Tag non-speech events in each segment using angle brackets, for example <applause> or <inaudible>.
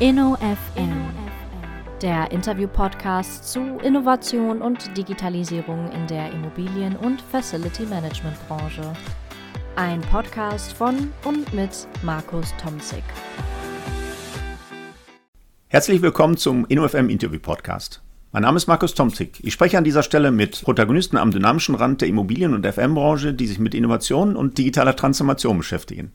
InnoFM, der Interview-Podcast zu Innovation und Digitalisierung in der Immobilien- und Facility-Management-Branche. Ein Podcast von und mit Markus Tomzig. Herzlich willkommen zum InnoFM Interview-Podcast. Mein Name ist Markus Tomzig. Ich spreche an dieser Stelle mit Protagonisten am dynamischen Rand der Immobilien- und FM-Branche, die sich mit Innovation und digitaler Transformation beschäftigen.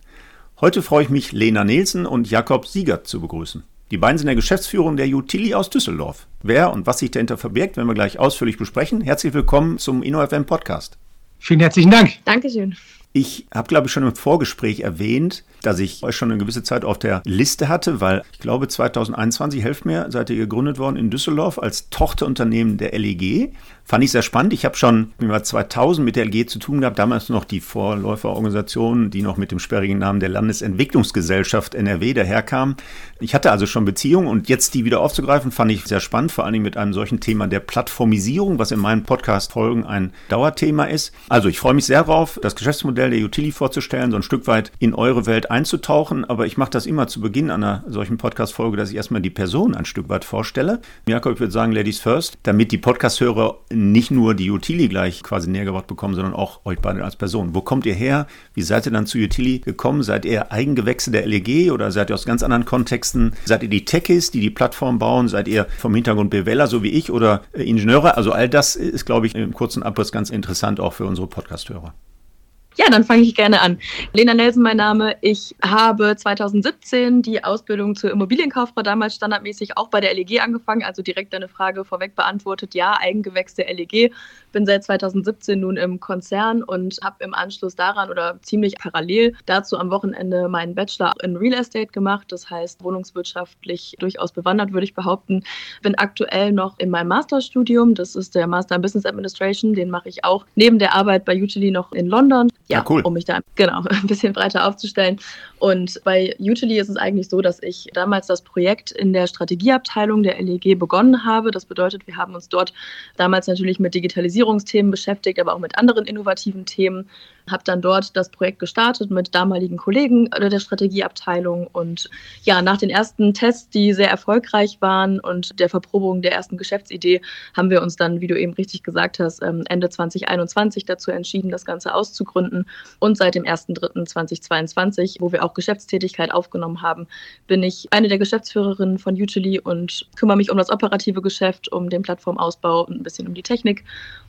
Heute freue ich mich, Lena Nielsen und Jakob Siegert zu begrüßen. Die beiden sind der Geschäftsführung der Utili aus Düsseldorf. Wer und was sich dahinter verbirgt, werden wir gleich ausführlich besprechen. Herzlich willkommen zum InnoFM Podcast. Vielen herzlichen Dank. Dankeschön. Ich habe, glaube ich, schon im Vorgespräch erwähnt, dass ich euch schon eine gewisse Zeit auf der Liste hatte, weil ich glaube, 2021, helft mir, seid ihr gegründet worden in Düsseldorf als Tochterunternehmen der LEG. Fand ich sehr spannend. Ich habe schon im Jahr 2000 mit der LG zu tun gehabt, damals noch die Vorläuferorganisation, die noch mit dem sperrigen Namen der Landesentwicklungsgesellschaft NRW daherkam. Ich hatte also schon Beziehungen und jetzt die wieder aufzugreifen, fand ich sehr spannend, vor allen Dingen mit einem solchen Thema der Plattformisierung, was in meinen Podcast-Folgen ein Dauerthema ist. Also ich freue mich sehr darauf, das Geschäftsmodell der Utility vorzustellen, so ein Stück weit in eure Welt einzutauchen, aber ich mache das immer zu Beginn einer solchen Podcast-Folge, dass ich erstmal die Person ein Stück weit vorstelle. Jakob, ich würde sagen, Ladies first, damit die Podcast-Hörer nicht nur die Utili gleich quasi näher gebracht bekommen, sondern auch euch beide als Person. Wo kommt ihr her? Wie seid ihr dann zu Utili gekommen? Seid ihr Eigengewächse der LEG oder seid ihr aus ganz anderen Kontexten? Seid ihr die Techies, die die Plattform bauen? Seid ihr vom Hintergrund BWLer, so wie ich, oder Ingenieure? Also all das ist, glaube ich, im kurzen Abriss ganz interessant auch für unsere Podcast-Hörer. Ja, dann fange ich gerne an. Lena Nelson, mein Name. Ich habe 2017 die Ausbildung zur Immobilienkauffrau damals standardmäßig auch bei der LEG angefangen, also direkt deine Frage vorweg beantwortet. Ja, Eigengewächs der LEG. Bin seit 2017 nun im Konzern und habe im Anschluss daran oder ziemlich parallel dazu am Wochenende meinen Bachelor in Real Estate gemacht. Das heißt, wohnungswirtschaftlich durchaus bewandert, würde ich behaupten. Bin aktuell noch in meinem Masterstudium. Das ist der Master in Business Administration. Den mache ich auch neben der Arbeit bei Utili noch in London ja, ja cool. um mich da <laughs> genau ein bisschen breiter aufzustellen. Und bei Utili ist es eigentlich so, dass ich damals das Projekt in der Strategieabteilung der LEG begonnen habe. Das bedeutet, wir haben uns dort damals natürlich mit Digitalisierungsthemen beschäftigt, aber auch mit anderen innovativen Themen habe dann dort das Projekt gestartet mit damaligen Kollegen der Strategieabteilung und ja, nach den ersten Tests, die sehr erfolgreich waren und der Verprobung der ersten Geschäftsidee, haben wir uns dann, wie du eben richtig gesagt hast, ähm, Ende 2021 dazu entschieden, das Ganze auszugründen und seit dem 1.3.2022, wo wir auch Geschäftstätigkeit aufgenommen haben, bin ich eine der Geschäftsführerinnen von Utili und kümmere mich um das operative Geschäft, um den Plattformausbau und ein bisschen um die Technik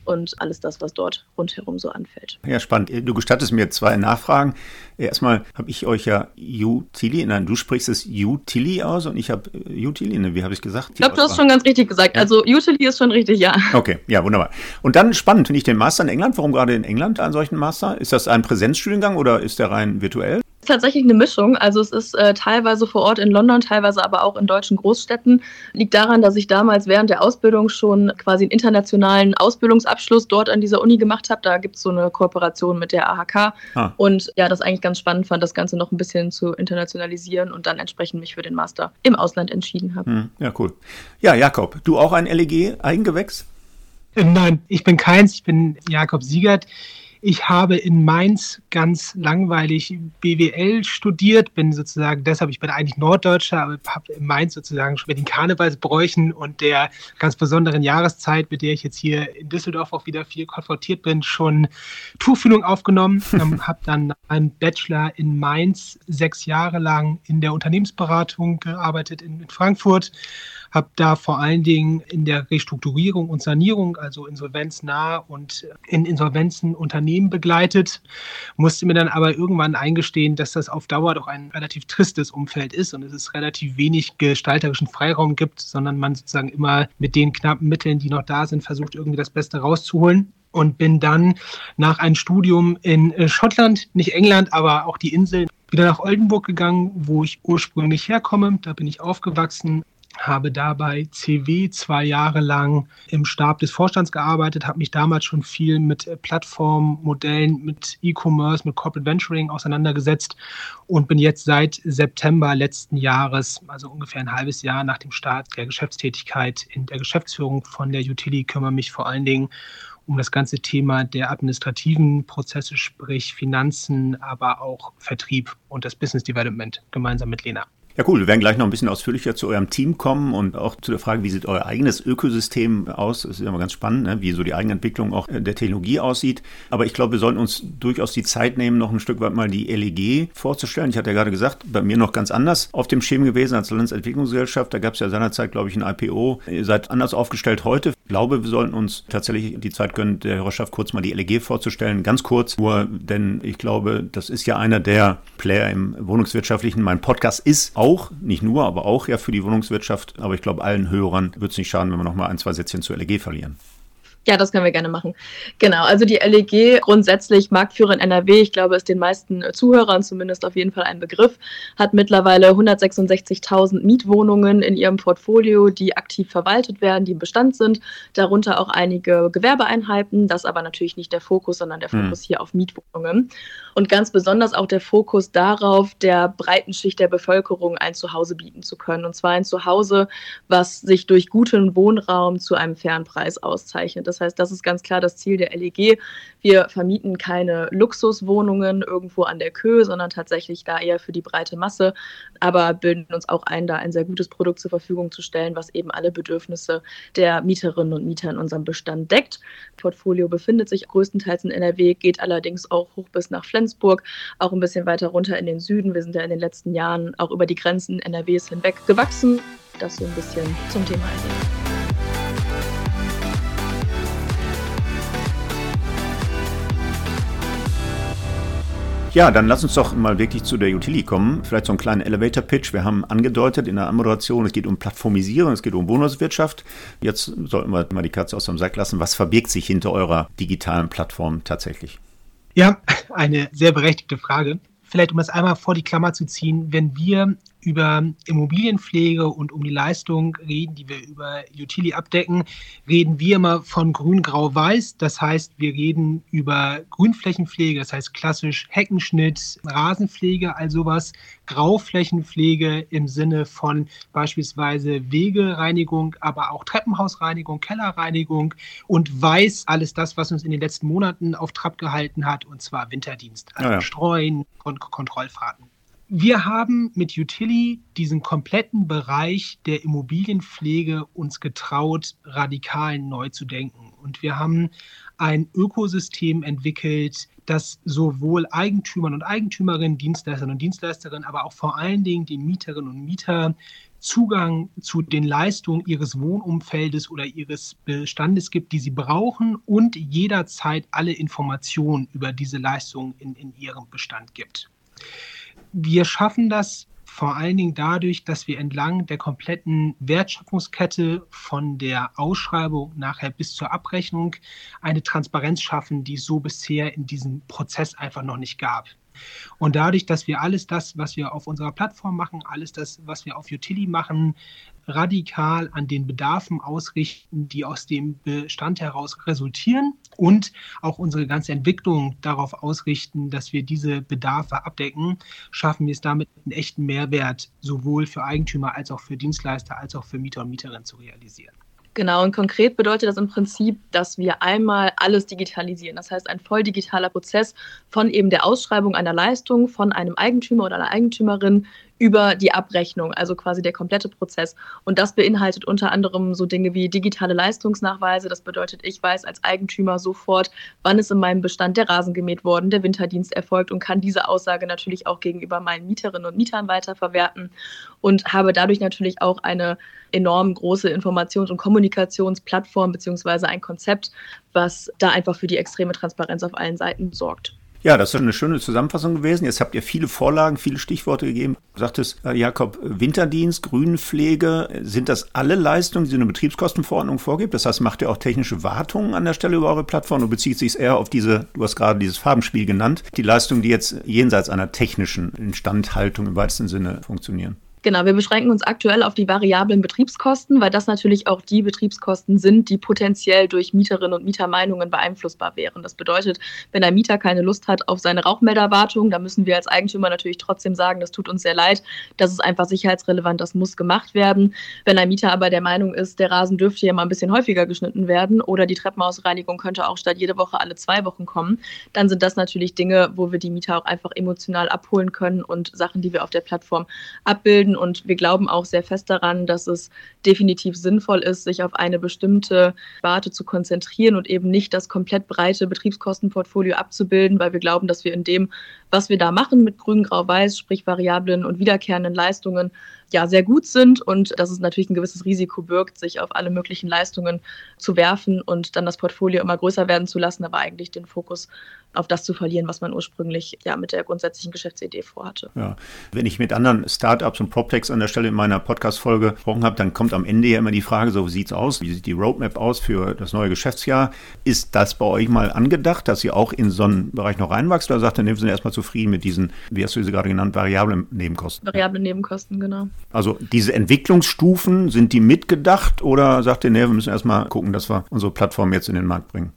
und alles das, was dort rundherum so anfällt. Ja, spannend. Du gestattest mir zwei Nachfragen. Erstmal habe ich euch ja Utili, nein, du sprichst es Utili aus und ich habe äh, Utili, ne, wie habe ich gesagt? Ich glaube, du hast schon ganz richtig gesagt. Ja. Also Utili ist schon richtig, ja. Okay, ja, wunderbar. Und dann spannend finde ich den Master in England. Warum gerade in England einen solchen Master? Ist das ein Präsenzstudiengang oder ist der rein virtuell? Tatsächlich eine Mischung. Also es ist äh, teilweise vor Ort in London, teilweise aber auch in deutschen Großstädten. Liegt daran, dass ich damals während der Ausbildung schon quasi einen internationalen Ausbildungsabschluss dort an dieser Uni gemacht habe. Da gibt es so eine Kooperation mit der AHK. Ah. Und ja, das eigentlich ganz spannend fand, das Ganze noch ein bisschen zu internationalisieren und dann entsprechend mich für den Master im Ausland entschieden habe. Hm, ja, cool. Ja, Jakob, du auch ein LEG-Eigengewächs? Nein, ich bin keins. Ich bin Jakob Siegert. Ich habe in Mainz ganz langweilig BWL studiert, bin sozusagen, deshalb, ich bin eigentlich Norddeutscher, aber habe in Mainz sozusagen mit den Karnevalsbräuchen und der ganz besonderen Jahreszeit, mit der ich jetzt hier in Düsseldorf auch wieder viel konfrontiert bin, schon Tuchfühlung aufgenommen. <laughs> ähm, habe dann einen Bachelor in Mainz sechs Jahre lang in der Unternehmensberatung gearbeitet in, in Frankfurt habe da vor allen Dingen in der Restrukturierung und Sanierung, also insolvenznah und in Insolvenzen Unternehmen begleitet, musste mir dann aber irgendwann eingestehen, dass das auf Dauer doch ein relativ tristes Umfeld ist und es ist relativ wenig gestalterischen Freiraum gibt, sondern man sozusagen immer mit den knappen Mitteln, die noch da sind, versucht irgendwie das Beste rauszuholen und bin dann nach einem Studium in äh, Schottland, nicht England, aber auch die Inseln, wieder nach Oldenburg gegangen, wo ich ursprünglich herkomme. Da bin ich aufgewachsen, habe dabei CW zwei Jahre lang im Stab des Vorstands gearbeitet, habe mich damals schon viel mit äh, Plattformmodellen, mit E-Commerce, mit Corporate Venturing auseinandergesetzt und bin jetzt seit September letzten Jahres, also ungefähr ein halbes Jahr nach dem Start der Geschäftstätigkeit in der Geschäftsführung von der Utility, kümmere mich vor allen Dingen um das ganze Thema der administrativen Prozesse, sprich Finanzen, aber auch Vertrieb und das Business Development gemeinsam mit Lena. Ja, cool. Wir werden gleich noch ein bisschen ausführlicher zu eurem Team kommen und auch zu der Frage, wie sieht euer eigenes Ökosystem aus? Das ist immer ganz spannend, ne? wie so die Eigenentwicklung auch der Technologie aussieht. Aber ich glaube, wir sollten uns durchaus die Zeit nehmen, noch ein Stück weit mal die LEG vorzustellen. Ich hatte ja gerade gesagt, bei mir noch ganz anders auf dem Schirm gewesen als Landesentwicklungsgesellschaft. Da gab es ja seinerzeit, glaube ich, ein IPO. Ihr seid anders aufgestellt heute. Ich glaube, wir sollten uns tatsächlich die Zeit gönnen, der Hörerschaft kurz mal die LEG vorzustellen. Ganz kurz nur, denn ich glaube, das ist ja einer der Player im Wohnungswirtschaftlichen. Mein Podcast ist auch, nicht nur, aber auch ja für die Wohnungswirtschaft. Aber ich glaube, allen Hörern wird es nicht schaden, wenn wir noch mal ein, zwei Sätzchen zur LEG verlieren. Ja, das können wir gerne machen. Genau, also die LEG grundsätzlich Marktführer in NRW, ich glaube, ist den meisten Zuhörern zumindest auf jeden Fall ein Begriff, hat mittlerweile 166.000 Mietwohnungen in ihrem Portfolio, die aktiv verwaltet werden, die im Bestand sind, darunter auch einige Gewerbeeinheiten, das aber natürlich nicht der Fokus, sondern der hm. Fokus hm. hier auf Mietwohnungen und ganz besonders auch der Fokus darauf, der breiten Schicht der Bevölkerung ein Zuhause bieten zu können und zwar ein Zuhause, was sich durch guten Wohnraum zu einem fairen Preis auszeichnet. Das das heißt, das ist ganz klar das Ziel der LEG. Wir vermieten keine Luxuswohnungen irgendwo an der Köhe, sondern tatsächlich da eher für die breite Masse, aber bilden uns auch ein, da ein sehr gutes Produkt zur Verfügung zu stellen, was eben alle Bedürfnisse der Mieterinnen und Mieter in unserem Bestand deckt. Das Portfolio befindet sich größtenteils in NRW, geht allerdings auch hoch bis nach Flensburg, auch ein bisschen weiter runter in den Süden. Wir sind ja in den letzten Jahren auch über die Grenzen NRWs hinweg gewachsen. Das so ein bisschen zum Thema LEG. Ja, dann lass uns doch mal wirklich zu der Utility kommen. Vielleicht so einen kleinen Elevator-Pitch. Wir haben angedeutet in der Anmoderation, es geht um Plattformisierung, es geht um Wohnungswirtschaft. Jetzt sollten wir mal die Katze aus dem Sack lassen. Was verbirgt sich hinter eurer digitalen Plattform tatsächlich? Ja, <laughs> eine sehr berechtigte Frage. Vielleicht, um das einmal vor die Klammer zu ziehen, wenn wir über Immobilienpflege und um die Leistung reden, die wir über Utility abdecken, reden wir immer von grün, grau, weiß. Das heißt, wir reden über Grünflächenpflege, das heißt klassisch Heckenschnitt, Rasenpflege, all sowas, Grauflächenpflege im Sinne von beispielsweise Wegereinigung, aber auch Treppenhausreinigung, Kellerreinigung und weiß alles das, was uns in den letzten Monaten auf Trab gehalten hat, und zwar Winterdienst, also ja, ja. Streuen und Kontrollfahrten. Wir haben mit Utili diesen kompletten Bereich der Immobilienpflege uns getraut, radikal neu zu denken. Und wir haben ein Ökosystem entwickelt, das sowohl Eigentümern und Eigentümerinnen, Dienstleisterinnen und Dienstleisterinnen, aber auch vor allen Dingen den Mieterinnen und Mietern Zugang zu den Leistungen ihres Wohnumfeldes oder ihres Bestandes gibt, die sie brauchen und jederzeit alle Informationen über diese Leistungen in, in ihrem Bestand gibt. Wir schaffen das vor allen Dingen dadurch, dass wir entlang der kompletten Wertschöpfungskette von der Ausschreibung nachher bis zur Abrechnung eine Transparenz schaffen, die es so bisher in diesem Prozess einfach noch nicht gab. Und dadurch, dass wir alles das, was wir auf unserer Plattform machen, alles das, was wir auf Utility machen, radikal an den Bedarfen ausrichten, die aus dem Bestand heraus resultieren und auch unsere ganze Entwicklung darauf ausrichten, dass wir diese Bedarfe abdecken, schaffen wir es damit einen echten Mehrwert sowohl für Eigentümer als auch für Dienstleister als auch für Mieter und Mieterinnen zu realisieren. Genau, und konkret bedeutet das im Prinzip, dass wir einmal alles digitalisieren. Das heißt, ein voll digitaler Prozess von eben der Ausschreibung einer Leistung von einem Eigentümer oder einer Eigentümerin über die Abrechnung, also quasi der komplette Prozess. Und das beinhaltet unter anderem so Dinge wie digitale Leistungsnachweise. Das bedeutet, ich weiß als Eigentümer sofort, wann ist in meinem Bestand der Rasen gemäht worden, der Winterdienst erfolgt und kann diese Aussage natürlich auch gegenüber meinen Mieterinnen und Mietern weiterverwerten und habe dadurch natürlich auch eine enorm große Informations- und Kommunikationsplattform beziehungsweise ein Konzept, was da einfach für die extreme Transparenz auf allen Seiten sorgt. Ja, das ist eine schöne Zusammenfassung gewesen. Jetzt habt ihr viele Vorlagen, viele Stichworte gegeben. Du sagtest, äh, Jakob, Winterdienst, Grünpflege, sind das alle Leistungen, die eine Betriebskostenverordnung vorgibt? Das heißt, macht ihr auch technische Wartungen an der Stelle über eure Plattform oder bezieht sich eher auf diese, du hast gerade dieses Farbenspiel genannt, die Leistungen, die jetzt jenseits einer technischen Instandhaltung im weitesten Sinne funktionieren? Genau, wir beschränken uns aktuell auf die variablen Betriebskosten, weil das natürlich auch die Betriebskosten sind, die potenziell durch Mieterinnen und Mietermeinungen beeinflussbar wären. Das bedeutet, wenn ein Mieter keine Lust hat auf seine Rauchmelderwartung, dann müssen wir als Eigentümer natürlich trotzdem sagen, das tut uns sehr leid, das ist einfach sicherheitsrelevant, das muss gemacht werden. Wenn ein Mieter aber der Meinung ist, der Rasen dürfte ja mal ein bisschen häufiger geschnitten werden oder die Treppenausreinigung könnte auch statt jede Woche alle zwei Wochen kommen, dann sind das natürlich Dinge, wo wir die Mieter auch einfach emotional abholen können und Sachen, die wir auf der Plattform abbilden abzubilden. Und wir glauben auch sehr fest daran, dass es definitiv sinnvoll ist, sich auf eine bestimmte Sparte zu konzentrieren und eben nicht das komplett breite Betriebskostenportfolio abzubilden, weil wir glauben, dass wir in dem, was wir da machen mit Grün, Grau, Weiß, sprich variablen und wiederkehrenden Leistungen, ja sehr gut sind und dass es natürlich ein gewisses Risiko birgt, sich auf alle möglichen Leistungen zu werfen und dann das Portfolio immer größer werden zu lassen, aber eigentlich den Fokus auf das zu verlieren, was man ursprünglich ja mit der grundsätzlichen Geschäftsidee vorhatte. Ja. Wenn ich mit anderen Startups und PropTechs an der Stelle in meiner Podcast-Folge gesprochen habe, dann kommt am Ende ja immer die Frage, so wie sieht es aus? Wie sieht die Roadmap aus für das neue Geschäftsjahr? Ist das bei euch mal angedacht, dass ihr auch in so einen Bereich noch reinwachst oder sagt ihr, wir sind erstmal zufrieden mit diesen, wie hast du sie gerade genannt, variablen Nebenkosten? Variable Nebenkosten, genau. Also diese Entwicklungsstufen, sind die mitgedacht oder sagt ihr, nee, wir müssen erstmal gucken, dass wir unsere Plattform jetzt in den Markt bringen?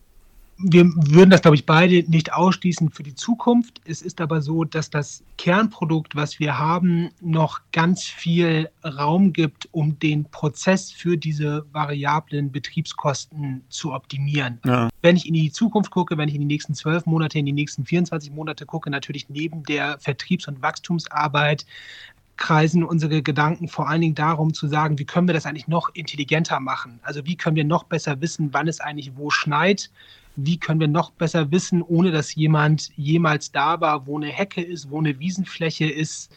Wir würden das, glaube ich, beide nicht ausschließen für die Zukunft. Es ist aber so, dass das Kernprodukt, was wir haben, noch ganz viel Raum gibt, um den Prozess für diese variablen Betriebskosten zu optimieren. Ja. Wenn ich in die Zukunft gucke, wenn ich in die nächsten zwölf Monate, in die nächsten 24 Monate gucke, natürlich neben der Vertriebs- und Wachstumsarbeit kreisen unsere Gedanken vor allen Dingen darum zu sagen, wie können wir das eigentlich noch intelligenter machen? Also wie können wir noch besser wissen, wann es eigentlich wo schneit? Wie können wir noch besser wissen, ohne dass jemand jemals da war, wo eine Hecke ist, wo eine Wiesenfläche ist,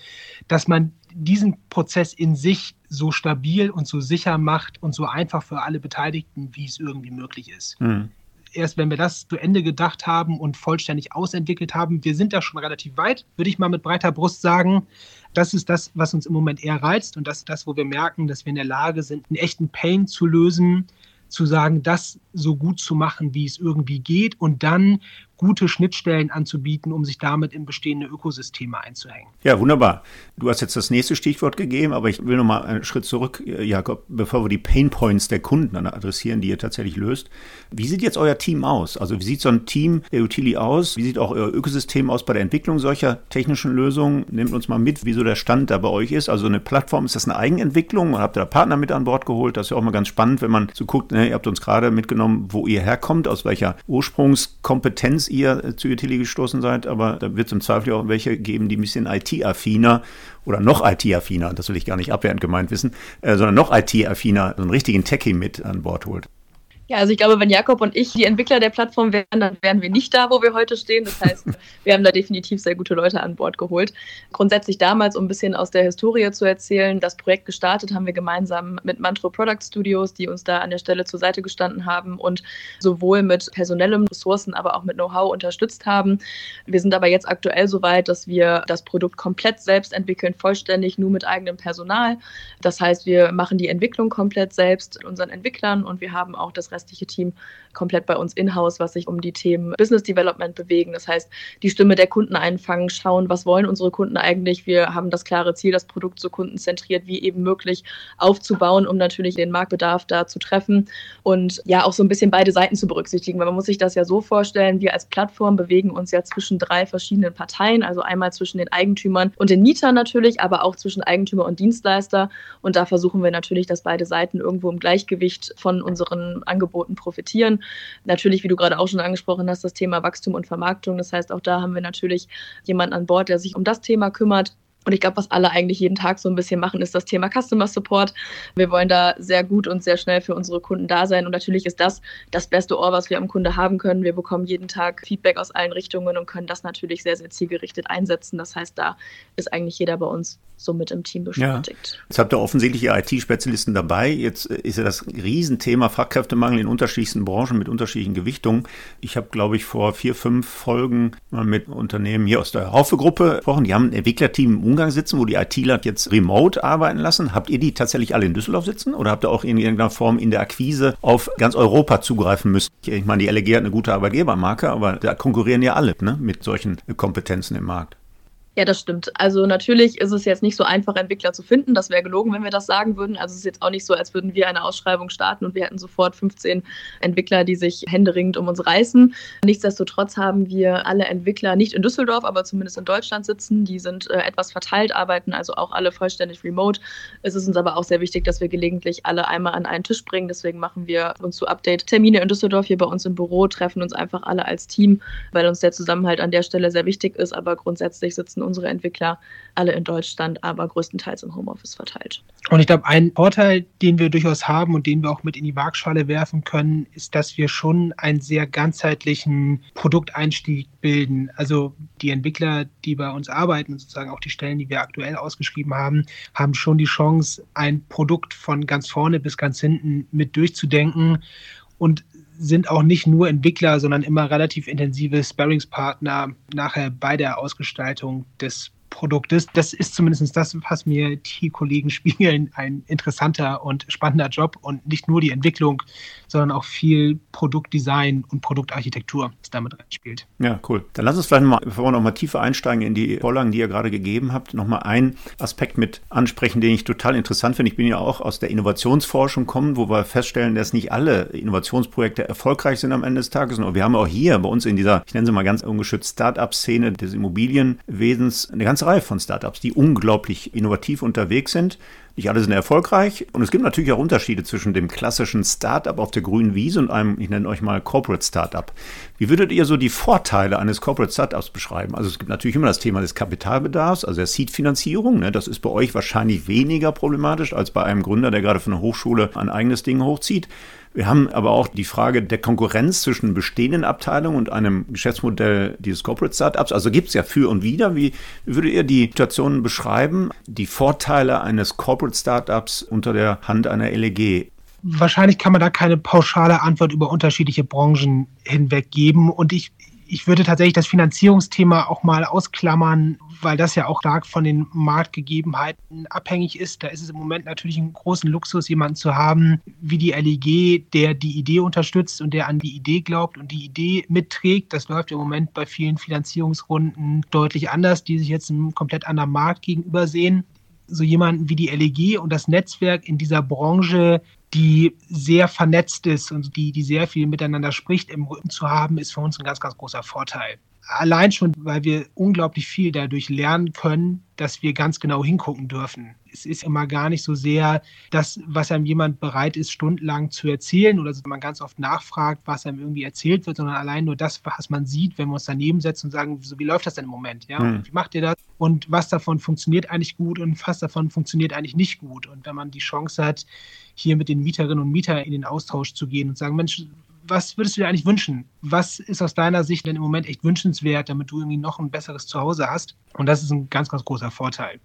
dass man diesen Prozess in sich so stabil und so sicher macht und so einfach für alle Beteiligten, wie es irgendwie möglich ist. Mhm erst wenn wir das zu Ende gedacht haben und vollständig ausentwickelt haben, wir sind da schon relativ weit, würde ich mal mit breiter Brust sagen. Das ist das, was uns im Moment eher reizt und das ist das, wo wir merken, dass wir in der Lage sind, einen echten Pain zu lösen, zu sagen, das so gut zu machen, wie es irgendwie geht. Und dann gute Schnittstellen anzubieten, um sich damit in bestehende Ökosysteme einzuhängen. Ja, wunderbar. Du hast jetzt das nächste Stichwort gegeben, aber ich will noch mal einen Schritt zurück, Jakob, bevor wir die Pain Points der Kunden adressieren, die ihr tatsächlich löst. Wie sieht jetzt euer Team aus? Also wie sieht so ein Team der Utili aus? Wie sieht auch euer Ökosystem aus bei der Entwicklung solcher technischen Lösungen? Nehmt uns mal mit, wie so der Stand da bei euch ist. Also eine Plattform, ist das eine Eigenentwicklung? Habt ihr da Partner mit an Bord geholt? Das ist ja auch mal ganz spannend, wenn man so guckt, ne, ihr habt uns gerade mitgenommen, wo ihr herkommt, aus welcher Ursprungskompetenz ihr zu Utility gestoßen seid, aber da wird es im Zweifel auch welche geben, die ein bisschen IT-affiner oder noch IT-affiner, das will ich gar nicht abwertend gemeint wissen, äh, sondern noch IT-affiner, so einen richtigen Techie mit an Bord holt. Ja, also ich glaube, wenn Jakob und ich die Entwickler der Plattform wären, dann wären wir nicht da, wo wir heute stehen. Das heißt, <laughs> wir haben da definitiv sehr gute Leute an Bord geholt. Grundsätzlich damals, um ein bisschen aus der Historie zu erzählen, das Projekt gestartet haben wir gemeinsam mit Mantro Product Studios, die uns da an der Stelle zur Seite gestanden haben und sowohl mit personellen Ressourcen, aber auch mit Know-how unterstützt haben. Wir sind aber jetzt aktuell so weit, dass wir das Produkt komplett selbst entwickeln, vollständig nur mit eigenem Personal. Das heißt, wir machen die Entwicklung komplett selbst mit unseren Entwicklern und wir haben auch das restliche Team komplett bei uns in-house, was sich um die Themen Business Development bewegen. Das heißt, die Stimme der Kunden einfangen, schauen, was wollen unsere Kunden eigentlich. Wir haben das klare Ziel, das Produkt so kundenzentriert wie eben möglich aufzubauen, um natürlich den Marktbedarf da zu treffen und ja auch so ein bisschen beide Seiten zu berücksichtigen. Weil man muss sich das ja so vorstellen, wir als Plattform bewegen uns ja zwischen drei verschiedenen Parteien, also einmal zwischen den Eigentümern und den Mietern natürlich, aber auch zwischen Eigentümer und Dienstleister. Und da versuchen wir natürlich, dass beide Seiten irgendwo im Gleichgewicht von unseren Angeboten Angeboten profitieren. Natürlich, wie du gerade auch schon angesprochen hast, das Thema Wachstum und Vermarktung. Das heißt, auch da haben wir natürlich jemanden an Bord, der sich um das Thema kümmert. Und ich glaube, was alle eigentlich jeden Tag so ein bisschen machen, ist das Thema Customer Support. Wir wollen da sehr gut und sehr schnell für unsere Kunden da sein. Und natürlich ist das das beste Ohr, was wir am Kunde haben können. Wir bekommen jeden Tag Feedback aus allen Richtungen und können das natürlich sehr, sehr zielgerichtet einsetzen. Das heißt, da ist eigentlich jeder bei uns so mit im Team beschäftigt. Ja. Jetzt habt ihr offensichtlich IT-Spezialisten dabei. Jetzt äh, ist ja das Riesenthema Fachkräftemangel in unterschiedlichsten Branchen mit unterschiedlichen Gewichtungen. Ich habe, glaube ich, vor vier, fünf Folgen mal mit Unternehmen hier aus der Haufe-Gruppe gesprochen. Die haben ein Entwicklerteam Umgang sitzen, wo die ITler jetzt remote arbeiten lassen. Habt ihr die tatsächlich alle in Düsseldorf sitzen oder habt ihr auch in irgendeiner Form in der Akquise auf ganz Europa zugreifen müssen? Ich meine, die LG hat eine gute Arbeitgebermarke, aber da konkurrieren ja alle ne, mit solchen Kompetenzen im Markt. Ja, das stimmt. Also natürlich ist es jetzt nicht so einfach, Entwickler zu finden. Das wäre gelogen, wenn wir das sagen würden. Also es ist jetzt auch nicht so, als würden wir eine Ausschreibung starten und wir hätten sofort 15 Entwickler, die sich händeringend um uns reißen. Nichtsdestotrotz haben wir alle Entwickler nicht in Düsseldorf, aber zumindest in Deutschland sitzen. Die sind äh, etwas verteilt, arbeiten also auch alle vollständig remote. Es ist uns aber auch sehr wichtig, dass wir gelegentlich alle einmal an einen Tisch bringen. Deswegen machen wir uns zu Update-Termine in Düsseldorf hier bei uns im Büro, treffen uns einfach alle als Team, weil uns der Zusammenhalt an der Stelle sehr wichtig ist. Aber grundsätzlich sitzen sitzen unsere Entwickler alle in Deutschland, aber größtenteils im Homeoffice verteilt. Und ich glaube, ein Vorteil, den wir durchaus haben und den wir auch mit in die Waagschale werfen können, ist, dass wir schon einen sehr ganzheitlichen Produkteinstieg bilden. Also die Entwickler, die bei uns arbeiten, sozusagen auch die Stellen, die wir aktuell ausgeschrieben haben, haben schon die Chance, ein Produkt von ganz vorne bis ganz hinten mit durchzudenken und sind auch nicht nur Entwickler, sondern immer relativ intensive Sparringspartner nachher bei der Ausgestaltung des Produktes. Das ist zumindest das, was mir die Kollegen <laughs> spiegeln, ein interessanter und spannender Job und nicht nur die Entwicklung, sondern auch viel Produktdesign und Produktarchitektur, das damit reinspielt. Ja, cool. Dann lass uns vielleicht mal, bevor wir noch mal tiefer einsteigen in die Vorlagen, die ihr gerade gegeben habt, noch mal einen Aspekt mit ansprechen, den ich total interessant finde. Ich bin ja auch aus der Innovationsforschung kommen, wo wir feststellen, dass nicht alle Innovationsprojekte erfolgreich sind am Ende des Tages. Und wir haben auch hier bei uns in dieser, ich nenne sie mal ganz ungeschützt, Start-up-Szene des Immobilienwesens eine ganze Reihe von Startups, die unglaublich innovativ unterwegs sind. Nicht alle sind erfolgreich und es gibt natürlich auch Unterschiede zwischen dem klassischen Startup auf der grünen Wiese und einem, ich nenne euch mal Corporate Startup. Wie würdet ihr so die Vorteile eines Corporate Startups beschreiben? Also es gibt natürlich immer das Thema des Kapitalbedarfs, also der Seed-Finanzierung. Ne? Das ist bei euch wahrscheinlich weniger problematisch als bei einem Gründer, der gerade von der Hochschule ein eigenes Ding hochzieht. Wir haben aber auch die Frage der Konkurrenz zwischen bestehenden Abteilungen und einem Geschäftsmodell dieses Corporate Startups. Also gibt es ja für und wider. Wie, wie würdet ihr die Situation beschreiben? Die Vorteile eines Corporate Startups unter der Hand einer LEG? Wahrscheinlich kann man da keine pauschale Antwort über unterschiedliche Branchen hinweg geben. Und ich, ich würde tatsächlich das Finanzierungsthema auch mal ausklammern, weil das ja auch stark von den Marktgegebenheiten abhängig ist. Da ist es im Moment natürlich ein großen Luxus, jemanden zu haben wie die LEG, der die Idee unterstützt und der an die Idee glaubt und die Idee mitträgt. Das läuft im Moment bei vielen Finanzierungsrunden deutlich anders, die sich jetzt einem komplett anderen Markt gegenüber sehen. So jemanden wie die LEG und das Netzwerk in dieser Branche die sehr vernetzt ist und die, die sehr viel miteinander spricht, im Rücken zu haben, ist für uns ein ganz, ganz großer Vorteil allein schon, weil wir unglaublich viel dadurch lernen können, dass wir ganz genau hingucken dürfen. Es ist immer gar nicht so sehr das, was einem jemand bereit ist, stundenlang zu erzählen oder man ganz oft nachfragt, was einem irgendwie erzählt wird, sondern allein nur das, was man sieht, wenn wir uns daneben setzen und sagen, so, wie läuft das denn im Moment? Ja? Mhm. Wie macht ihr das? Und was davon funktioniert eigentlich gut und was davon funktioniert eigentlich nicht gut? Und wenn man die Chance hat, hier mit den Mieterinnen und Mietern in den Austausch zu gehen und sagen, Mensch, was würdest du dir eigentlich wünschen? Was ist aus deiner Sicht denn im Moment echt wünschenswert, damit du irgendwie noch ein besseres Zuhause hast? Und das ist ein ganz, ganz großer Vorteil,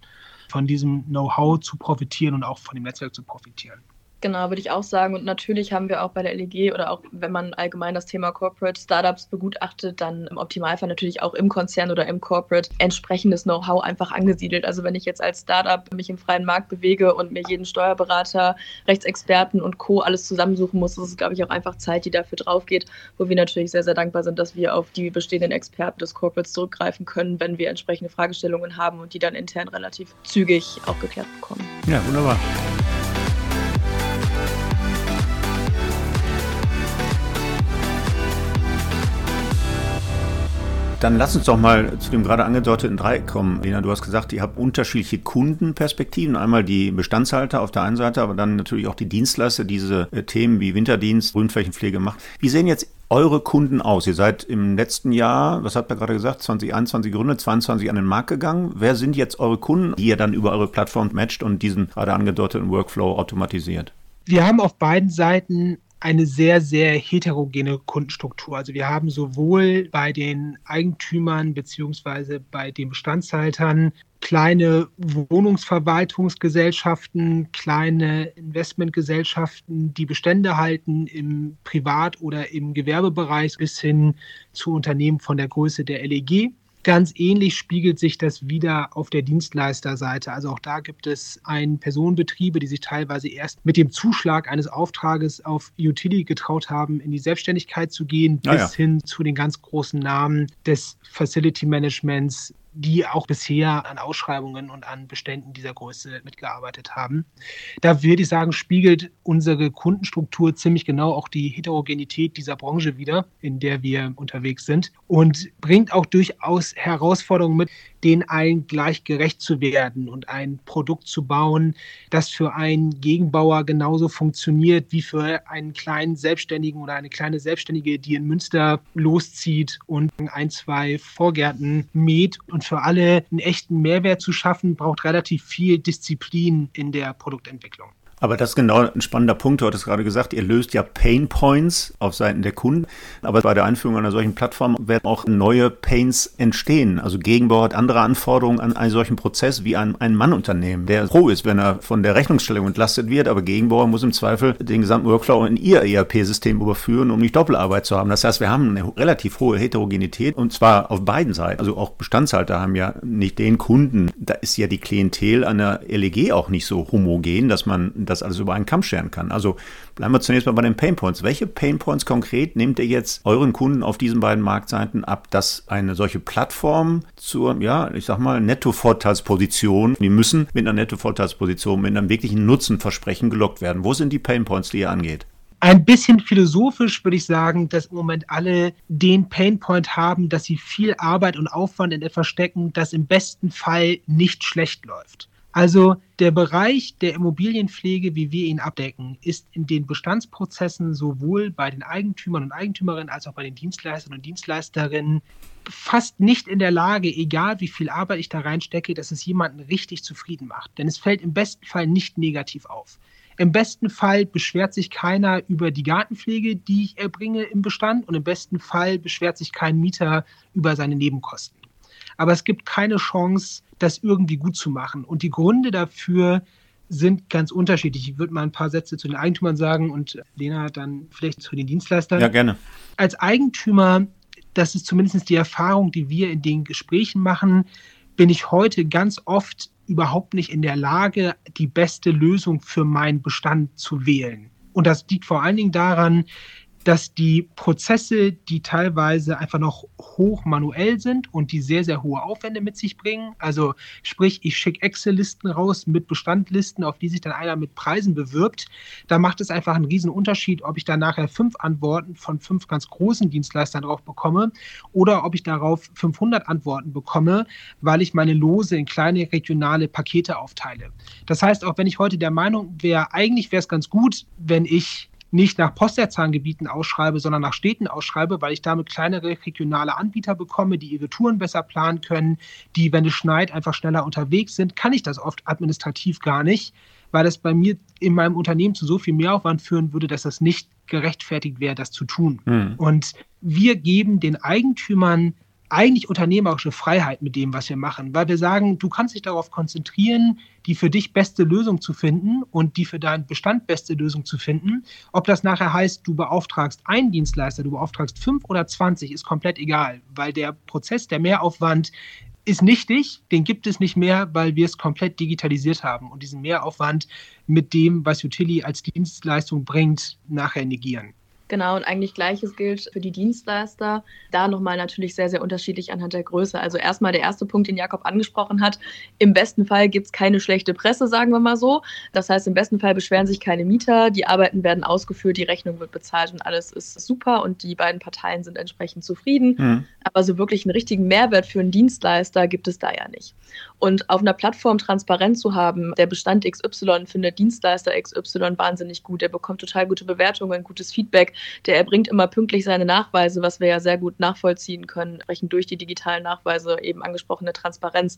von diesem Know-how zu profitieren und auch von dem Netzwerk zu profitieren. Genau, würde ich auch sagen. Und natürlich haben wir auch bei der LEG oder auch wenn man allgemein das Thema Corporate Startups begutachtet, dann im Optimalfall natürlich auch im Konzern oder im Corporate entsprechendes Know-how einfach angesiedelt. Also wenn ich jetzt als Startup mich im freien Markt bewege und mir jeden Steuerberater, Rechtsexperten und Co. alles zusammensuchen muss, ist es, glaube ich, auch einfach Zeit, die dafür drauf geht, wo wir natürlich sehr, sehr dankbar sind, dass wir auf die bestehenden Experten des Corporates zurückgreifen können, wenn wir entsprechende Fragestellungen haben und die dann intern relativ zügig auch geklärt bekommen. Ja, wunderbar. Dann lass uns doch mal zu dem gerade angedeuteten Dreieck kommen. Lena, du hast gesagt, ihr habt unterschiedliche Kundenperspektiven. Einmal die Bestandshalter auf der einen Seite, aber dann natürlich auch die Dienstleister, die diese äh, Themen wie Winterdienst, Grünflächenpflege macht. Wie sehen jetzt eure Kunden aus? Ihr seid im letzten Jahr, was habt ihr gerade gesagt, 2021 gegründet, 22 an den Markt gegangen. Wer sind jetzt eure Kunden, die ihr dann über eure Plattform matcht und diesen gerade angedeuteten Workflow automatisiert? Wir haben auf beiden Seiten eine sehr, sehr heterogene Kundenstruktur. Also wir haben sowohl bei den Eigentümern beziehungsweise bei den Bestandshaltern kleine Wohnungsverwaltungsgesellschaften, kleine Investmentgesellschaften, die Bestände halten im Privat- oder im Gewerbebereich bis hin zu Unternehmen von der Größe der LEG. Ganz ähnlich spiegelt sich das wieder auf der Dienstleisterseite. Also auch da gibt es ein Personenbetriebe, die sich teilweise erst mit dem Zuschlag eines Auftrages auf Utility getraut haben, in die Selbstständigkeit zu gehen, ah, bis ja. hin zu den ganz großen Namen des Facility Managements, die auch bisher an Ausschreibungen und an Beständen dieser Größe mitgearbeitet haben. Da würde ich sagen, spiegelt unsere Kundenstruktur ziemlich genau auch die Heterogenität dieser Branche wieder, in der wir unterwegs sind und bringt auch durchaus Herausforderungen mit, den allen gleich gerecht zu werden und ein Produkt zu bauen, das für einen Gegenbauer genauso funktioniert wie für einen kleinen Selbstständigen oder eine kleine Selbstständige, die in Münster loszieht und ein, zwei Vorgärten mäht. Und für alle einen echten Mehrwert zu schaffen, braucht relativ viel Disziplin in der Produktentwicklung. Aber das ist genau ein spannender Punkt. Du hattest gerade gesagt, ihr löst ja Pain Points auf Seiten der Kunden. Aber bei der Einführung einer solchen Plattform werden auch neue Pains entstehen. Also Gegenbau hat andere Anforderungen an einen solchen Prozess wie ein, ein Mannunternehmen, der froh ist, wenn er von der Rechnungsstellung entlastet wird. Aber Gegenbauer muss im Zweifel den gesamten Workflow in ihr ERP-System überführen, um nicht Doppelarbeit zu haben. Das heißt, wir haben eine relativ hohe Heterogenität und zwar auf beiden Seiten. Also auch Bestandshalter haben ja nicht den Kunden. Da ist ja die Klientel an der LEG auch nicht so homogen, dass man das alles über einen Kamm scheren kann. Also bleiben wir zunächst mal bei den Painpoints. Welche Painpoints konkret nehmt ihr jetzt euren Kunden auf diesen beiden Marktseiten ab, dass eine solche Plattform zur, ja, ich sag mal, Netto-Vorteilsposition, die müssen mit einer Netto-Vorteilsposition, mit einem wirklichen Nutzenversprechen gelockt werden? Wo sind die Painpoints, die ihr angeht? Ein bisschen philosophisch würde ich sagen, dass im Moment alle den Painpoint haben, dass sie viel Arbeit und Aufwand in etwas stecken, das im besten Fall nicht schlecht läuft. Also der Bereich der Immobilienpflege, wie wir ihn abdecken, ist in den Bestandsprozessen sowohl bei den Eigentümern und Eigentümerinnen als auch bei den Dienstleistern und Dienstleisterinnen fast nicht in der Lage, egal wie viel Arbeit ich da reinstecke, dass es jemanden richtig zufrieden macht. Denn es fällt im besten Fall nicht negativ auf. Im besten Fall beschwert sich keiner über die Gartenpflege, die ich erbringe im Bestand und im besten Fall beschwert sich kein Mieter über seine Nebenkosten. Aber es gibt keine Chance, das irgendwie gut zu machen. Und die Gründe dafür sind ganz unterschiedlich. Ich würde mal ein paar Sätze zu den Eigentümern sagen und Lena dann vielleicht zu den Dienstleistern. Ja, gerne. Als Eigentümer, das ist zumindest die Erfahrung, die wir in den Gesprächen machen, bin ich heute ganz oft überhaupt nicht in der Lage, die beste Lösung für meinen Bestand zu wählen. Und das liegt vor allen Dingen daran, dass die Prozesse, die teilweise einfach noch hoch manuell sind und die sehr, sehr hohe Aufwände mit sich bringen, also sprich, ich schicke Excel-Listen raus mit Bestandlisten, auf die sich dann einer mit Preisen bewirbt, da macht es einfach einen riesen Unterschied, ob ich da nachher fünf Antworten von fünf ganz großen Dienstleistern drauf bekomme oder ob ich darauf 500 Antworten bekomme, weil ich meine Lose in kleine regionale Pakete aufteile. Das heißt, auch wenn ich heute der Meinung wäre, eigentlich wäre es ganz gut, wenn ich nicht nach Postleitzahlengebieten ausschreibe, sondern nach Städten ausschreibe, weil ich damit kleinere regionale Anbieter bekomme, die ihre Touren besser planen können, die, wenn es schneit, einfach schneller unterwegs sind, kann ich das oft administrativ gar nicht, weil das bei mir in meinem Unternehmen zu so viel Mehraufwand führen würde, dass das nicht gerechtfertigt wäre, das zu tun. Mhm. Und wir geben den Eigentümern eigentlich unternehmerische Freiheit mit dem, was wir machen, weil wir sagen, du kannst dich darauf konzentrieren, die für dich beste Lösung zu finden und die für deinen Bestand beste Lösung zu finden. Ob das nachher heißt, du beauftragst einen Dienstleister, du beauftragst fünf oder zwanzig, ist komplett egal, weil der Prozess, der Mehraufwand ist nichtig, den gibt es nicht mehr, weil wir es komplett digitalisiert haben und diesen Mehraufwand mit dem, was Utili als Dienstleistung bringt, nachher negieren. Genau, und eigentlich gleiches gilt für die Dienstleister. Da nochmal natürlich sehr, sehr unterschiedlich anhand der Größe. Also erstmal der erste Punkt, den Jakob angesprochen hat. Im besten Fall gibt es keine schlechte Presse, sagen wir mal so. Das heißt, im besten Fall beschweren sich keine Mieter, die Arbeiten werden ausgeführt, die Rechnung wird bezahlt und alles ist super und die beiden Parteien sind entsprechend zufrieden. Mhm. Aber so wirklich einen richtigen Mehrwert für einen Dienstleister gibt es da ja nicht. Und auf einer Plattform transparent zu haben, der Bestand XY findet Dienstleister XY wahnsinnig gut, er bekommt total gute Bewertungen, gutes Feedback, der erbringt immer pünktlich seine Nachweise, was wir ja sehr gut nachvollziehen können, entsprechend durch die digitalen Nachweise, eben angesprochene Transparenz,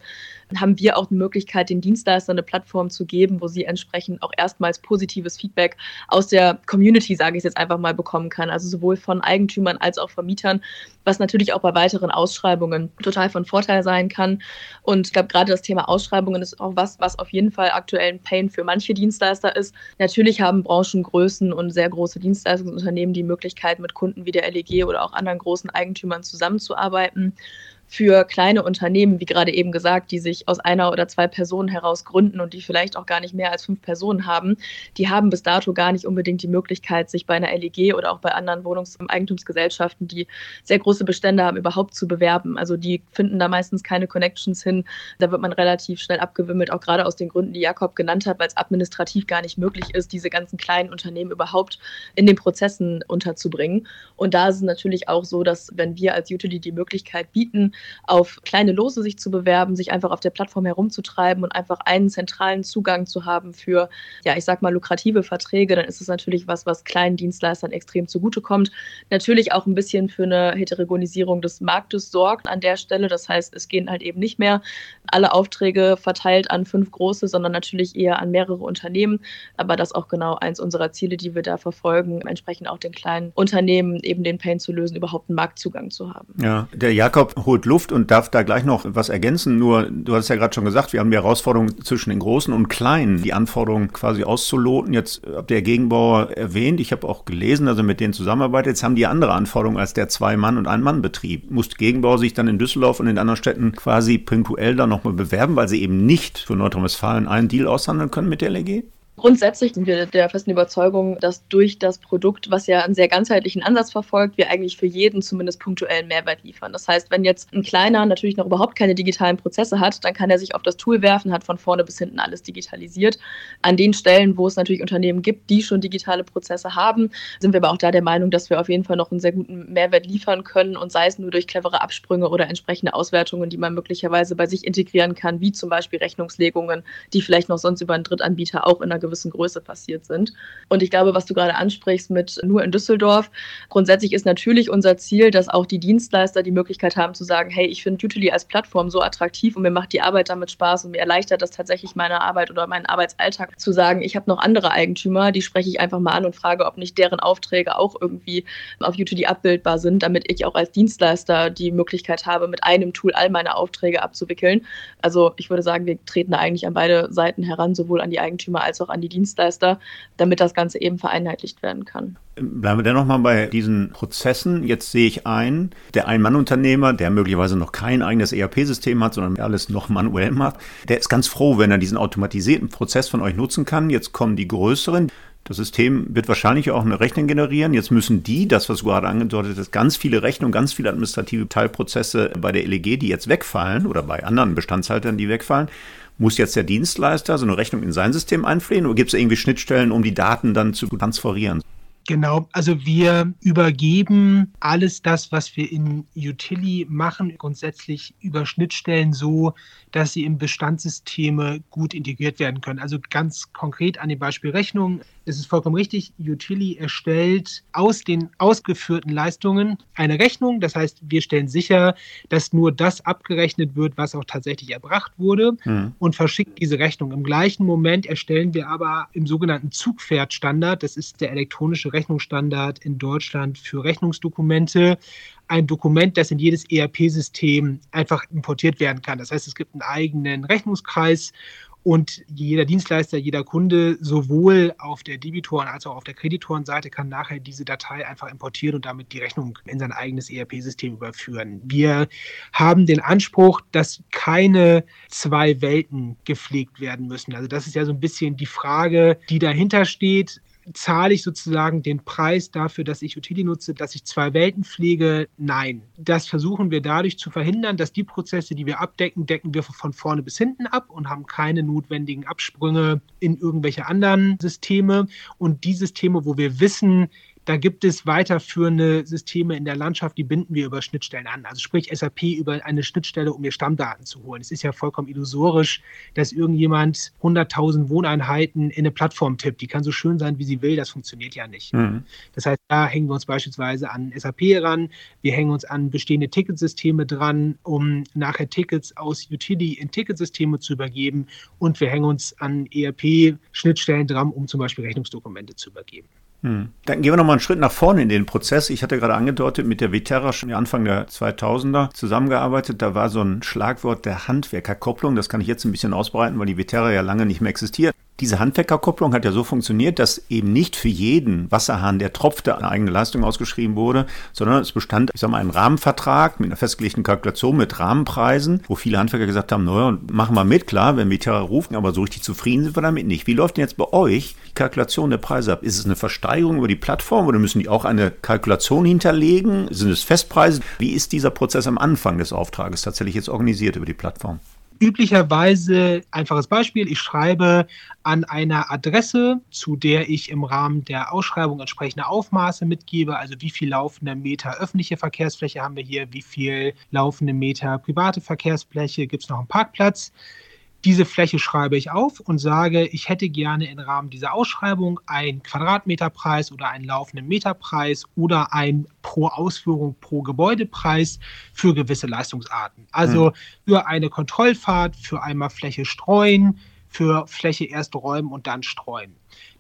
haben wir auch die Möglichkeit, den Dienstleistern eine Plattform zu geben, wo sie entsprechend auch erstmals positives Feedback aus der Community, sage ich jetzt einfach mal, bekommen kann. Also sowohl von Eigentümern als auch Vermietern, was natürlich auch bei weiteren Ausschreibungen total von Vorteil sein kann. Und ich glaube, gerade das Thema Ausschreibungen ist auch was, was auf jeden Fall aktuell ein Pain für manche Dienstleister ist. Natürlich haben Branchengrößen und sehr große Dienstleistungsunternehmen die Möglichkeit, mit Kunden wie der LEG oder auch anderen großen Eigentümern zusammenzuarbeiten für kleine Unternehmen, wie gerade eben gesagt, die sich aus einer oder zwei Personen heraus gründen und die vielleicht auch gar nicht mehr als fünf Personen haben, die haben bis dato gar nicht unbedingt die Möglichkeit, sich bei einer LEG oder auch bei anderen Wohnungs- und Eigentumsgesellschaften, die sehr große Bestände haben, überhaupt zu bewerben. Also die finden da meistens keine Connections hin. Da wird man relativ schnell abgewimmelt, auch gerade aus den Gründen, die Jakob genannt hat, weil es administrativ gar nicht möglich ist, diese ganzen kleinen Unternehmen überhaupt in den Prozessen unterzubringen. Und da ist es natürlich auch so, dass wenn wir als Utility die Möglichkeit bieten, auf kleine Lose sich zu bewerben, sich einfach auf der Plattform herumzutreiben und einfach einen zentralen Zugang zu haben für, ja, ich sag mal, lukrative Verträge, dann ist es natürlich was, was kleinen Dienstleistern extrem zugutekommt. Natürlich auch ein bisschen für eine Heterogenisierung des Marktes sorgt an der Stelle. Das heißt, es gehen halt eben nicht mehr alle Aufträge verteilt an fünf große, sondern natürlich eher an mehrere Unternehmen. Aber das ist auch genau eins unserer Ziele, die wir da verfolgen, entsprechend auch den kleinen Unternehmen eben den Pain zu lösen, überhaupt einen Marktzugang zu haben. Ja, der Jakob holt Luft und darf da gleich noch was ergänzen. Nur, du hast ja gerade schon gesagt, wir haben die Herausforderung zwischen den Großen und Kleinen, die Anforderungen quasi auszuloten. Jetzt habt ihr Gegenbauer erwähnt. Ich habe auch gelesen, also mit denen zusammenarbeitet. Jetzt haben die andere Anforderungen als der Zwei-Mann- und Ein-Mann-Betrieb. Muss Gegenbauer sich dann in Düsseldorf und in anderen Städten quasi punktuell da nochmal bewerben, weil sie eben nicht für Nordrhein-Westfalen einen Deal aushandeln können mit der LEG? Grundsätzlich sind wir der festen Überzeugung, dass durch das Produkt, was ja einen sehr ganzheitlichen Ansatz verfolgt, wir eigentlich für jeden zumindest punktuellen Mehrwert liefern. Das heißt, wenn jetzt ein Kleiner natürlich noch überhaupt keine digitalen Prozesse hat, dann kann er sich auf das Tool werfen, hat von vorne bis hinten alles digitalisiert. An den Stellen, wo es natürlich Unternehmen gibt, die schon digitale Prozesse haben, sind wir aber auch da der Meinung, dass wir auf jeden Fall noch einen sehr guten Mehrwert liefern können und sei es nur durch clevere Absprünge oder entsprechende Auswertungen, die man möglicherweise bei sich integrieren kann, wie zum Beispiel Rechnungslegungen, die vielleicht noch sonst über einen Drittanbieter auch in einer gewissen Größe passiert sind. Und ich glaube, was du gerade ansprichst mit nur in Düsseldorf, grundsätzlich ist natürlich unser Ziel, dass auch die Dienstleister die Möglichkeit haben zu sagen, hey, ich finde Utili als Plattform so attraktiv und mir macht die Arbeit damit Spaß und mir erleichtert das tatsächlich meine Arbeit oder meinen Arbeitsalltag zu sagen, ich habe noch andere Eigentümer, die spreche ich einfach mal an und frage, ob nicht deren Aufträge auch irgendwie auf Utili abbildbar sind, damit ich auch als Dienstleister die Möglichkeit habe, mit einem Tool all meine Aufträge abzuwickeln. Also ich würde sagen, wir treten da eigentlich an beide Seiten heran, sowohl an die Eigentümer als auch an die Dienstleister, damit das Ganze eben vereinheitlicht werden kann. Bleiben wir dennoch mal bei diesen Prozessen. Jetzt sehe ich ein, der Ein-Mann-Unternehmer, der möglicherweise noch kein eigenes ERP-System hat, sondern alles noch manuell macht, der ist ganz froh, wenn er diesen automatisierten Prozess von euch nutzen kann. Jetzt kommen die größeren. Das System wird wahrscheinlich auch eine Rechnung generieren. Jetzt müssen die, das was du gerade angedeutet hast, ganz viele Rechnungen, ganz viele administrative Teilprozesse bei der LEG, die jetzt wegfallen oder bei anderen Bestandshaltern, die wegfallen, muss jetzt der Dienstleister so eine Rechnung in sein System einflehen oder gibt es irgendwie Schnittstellen, um die Daten dann zu transferieren? Genau, also wir übergeben alles das, was wir in Utili machen, grundsätzlich über Schnittstellen so, dass sie in Bestandssysteme gut integriert werden können. Also ganz konkret an dem Beispiel Rechnung. Es ist vollkommen richtig, Utili erstellt aus den ausgeführten Leistungen eine Rechnung. Das heißt, wir stellen sicher, dass nur das abgerechnet wird, was auch tatsächlich erbracht wurde mhm. und verschickt diese Rechnung. Im gleichen Moment erstellen wir aber im sogenannten Zugpferdstandard, das ist der elektronische Rechnungsstandard in Deutschland für Rechnungsdokumente, ein Dokument, das in jedes ERP-System einfach importiert werden kann. Das heißt, es gibt einen eigenen Rechnungskreis und jeder Dienstleister, jeder Kunde, sowohl auf der Debitoren- als auch auf der Kreditorenseite, kann nachher diese Datei einfach importieren und damit die Rechnung in sein eigenes ERP-System überführen. Wir haben den Anspruch, dass keine zwei Welten gepflegt werden müssen. Also das ist ja so ein bisschen die Frage, die dahinter steht zahle ich sozusagen den Preis dafür, dass ich Utility nutze, dass ich zwei Welten pflege? Nein. Das versuchen wir dadurch zu verhindern, dass die Prozesse, die wir abdecken, decken wir von vorne bis hinten ab und haben keine notwendigen Absprünge in irgendwelche anderen Systeme. Und die Systeme, wo wir wissen, da gibt es weiterführende Systeme in der Landschaft, die binden wir über Schnittstellen an. Also sprich SAP über eine Schnittstelle, um mir Stammdaten zu holen. Es ist ja vollkommen illusorisch, dass irgendjemand 100.000 Wohneinheiten in eine Plattform tippt. Die kann so schön sein, wie sie will. Das funktioniert ja nicht. Mhm. Das heißt, da hängen wir uns beispielsweise an SAP ran. Wir hängen uns an bestehende Ticketsysteme dran, um nachher Tickets aus Utility in Ticketsysteme zu übergeben. Und wir hängen uns an ERP-Schnittstellen dran, um zum Beispiel Rechnungsdokumente zu übergeben. Hm. Dann gehen wir nochmal einen Schritt nach vorne in den Prozess. Ich hatte gerade angedeutet, mit der Viterra schon Anfang der 2000er zusammengearbeitet. Da war so ein Schlagwort der Handwerkerkopplung. Das kann ich jetzt ein bisschen ausbreiten, weil die Viterra ja lange nicht mehr existiert. Diese Handwerkerkopplung hat ja so funktioniert, dass eben nicht für jeden Wasserhahn, der tropfte, eine eigene Leistung ausgeschrieben wurde, sondern es bestand, ich sag mal, ein Rahmenvertrag mit einer festgelegten Kalkulation mit Rahmenpreisen, wo viele Handwerker gesagt haben, naja, machen wir mit, klar, wenn wir Terra rufen, aber so richtig zufrieden sind wir damit nicht. Wie läuft denn jetzt bei euch die Kalkulation der Preise ab? Ist es eine Versteigerung über die Plattform oder müssen die auch eine Kalkulation hinterlegen? Sind es Festpreise? Wie ist dieser Prozess am Anfang des Auftrages tatsächlich jetzt organisiert über die Plattform? Üblicherweise, einfaches Beispiel, ich schreibe an einer Adresse, zu der ich im Rahmen der Ausschreibung entsprechende Aufmaße mitgebe, also wie viel laufende Meter öffentliche Verkehrsfläche haben wir hier, wie viel laufende Meter private Verkehrsfläche, gibt es noch einen Parkplatz. Diese Fläche schreibe ich auf und sage, ich hätte gerne im Rahmen dieser Ausschreibung einen Quadratmeterpreis oder einen laufenden Meterpreis oder einen pro Ausführung pro Gebäudepreis für gewisse Leistungsarten. Also hm. für eine Kontrollfahrt, für einmal Fläche streuen, für Fläche erst räumen und dann streuen.